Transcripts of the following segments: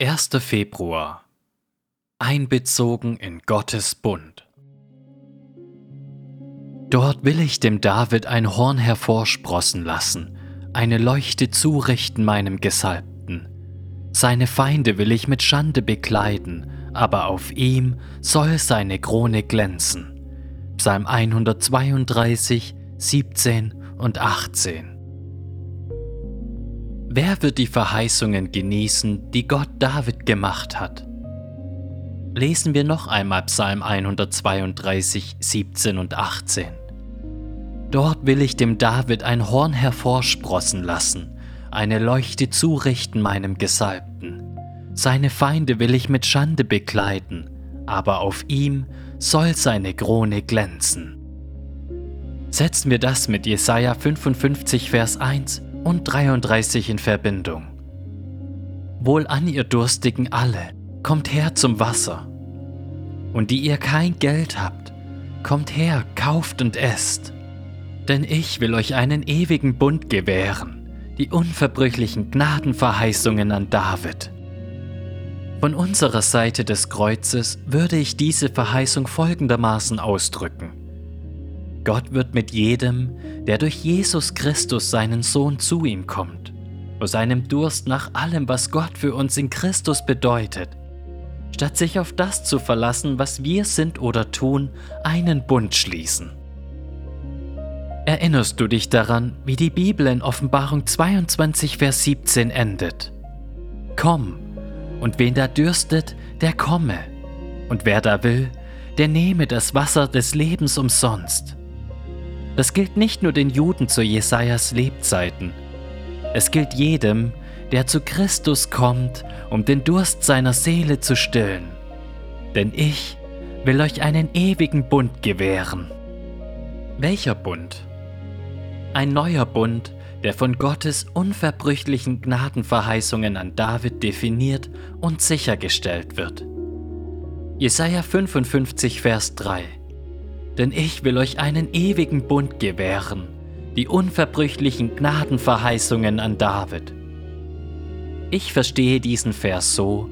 1. Februar Einbezogen in Gottes Bund Dort will ich dem David ein Horn hervorsprossen lassen, eine Leuchte zurichten meinem Gesalbten. Seine Feinde will ich mit Schande bekleiden, aber auf ihm soll seine Krone glänzen. Psalm 132, 17 und 18 Wer wird die Verheißungen genießen, die Gott David gemacht hat? Lesen wir noch einmal Psalm 132, 17 und 18. Dort will ich dem David ein Horn hervorsprossen lassen, eine Leuchte zurichten meinem Gesalbten. Seine Feinde will ich mit Schande bekleiden, aber auf ihm soll seine Krone glänzen. Setzen wir das mit Jesaja 55, Vers 1 und 33 in Verbindung. Wohl an ihr Durstigen alle, kommt her zum Wasser. Und die ihr kein Geld habt, kommt her, kauft und esst. Denn ich will euch einen ewigen Bund gewähren, die unverbrüchlichen Gnadenverheißungen an David. Von unserer Seite des Kreuzes würde ich diese Verheißung folgendermaßen ausdrücken. Gott wird mit jedem, der durch Jesus Christus seinen Sohn zu ihm kommt, aus seinem Durst nach allem, was Gott für uns in Christus bedeutet, statt sich auf das zu verlassen, was wir sind oder tun, einen Bund schließen. Erinnerst du dich daran, wie die Bibel in Offenbarung 22, Vers 17 endet? Komm, und wen da dürstet, der komme, und wer da will, der nehme das Wasser des Lebens umsonst. Das gilt nicht nur den Juden zu Jesajas Lebzeiten. Es gilt jedem, der zu Christus kommt, um den Durst seiner Seele zu stillen. Denn ich will euch einen ewigen Bund gewähren. Welcher Bund? Ein neuer Bund, der von Gottes unverbrüchlichen Gnadenverheißungen an David definiert und sichergestellt wird. Jesaja 55, Vers 3 denn ich will euch einen ewigen Bund gewähren, die unverbrüchlichen Gnadenverheißungen an David. Ich verstehe diesen Vers so,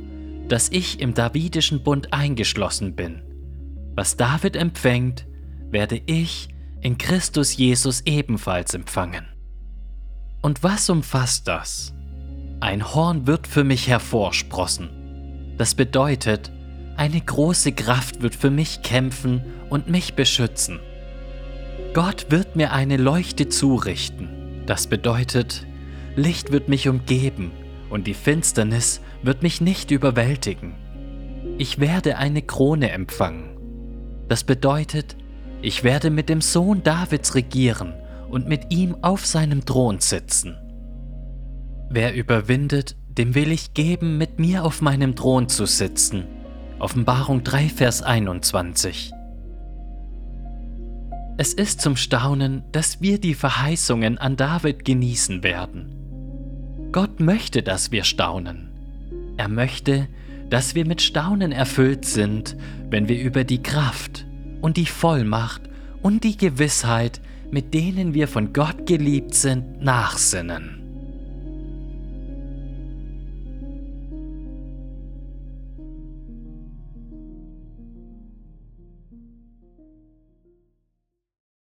dass ich im Davidischen Bund eingeschlossen bin. Was David empfängt, werde ich in Christus Jesus ebenfalls empfangen. Und was umfasst das? Ein Horn wird für mich hervorsprossen. Das bedeutet, eine große Kraft wird für mich kämpfen und mich beschützen. Gott wird mir eine Leuchte zurichten. Das bedeutet, Licht wird mich umgeben und die Finsternis wird mich nicht überwältigen. Ich werde eine Krone empfangen. Das bedeutet, ich werde mit dem Sohn Davids regieren und mit ihm auf seinem Thron sitzen. Wer überwindet, dem will ich geben, mit mir auf meinem Thron zu sitzen Offenbarung 3, Vers 21. Es ist zum Staunen, dass wir die Verheißungen an David genießen werden. Gott möchte, dass wir staunen. Er möchte, dass wir mit Staunen erfüllt sind, wenn wir über die Kraft und die Vollmacht und die Gewissheit, mit denen wir von Gott geliebt sind, nachsinnen.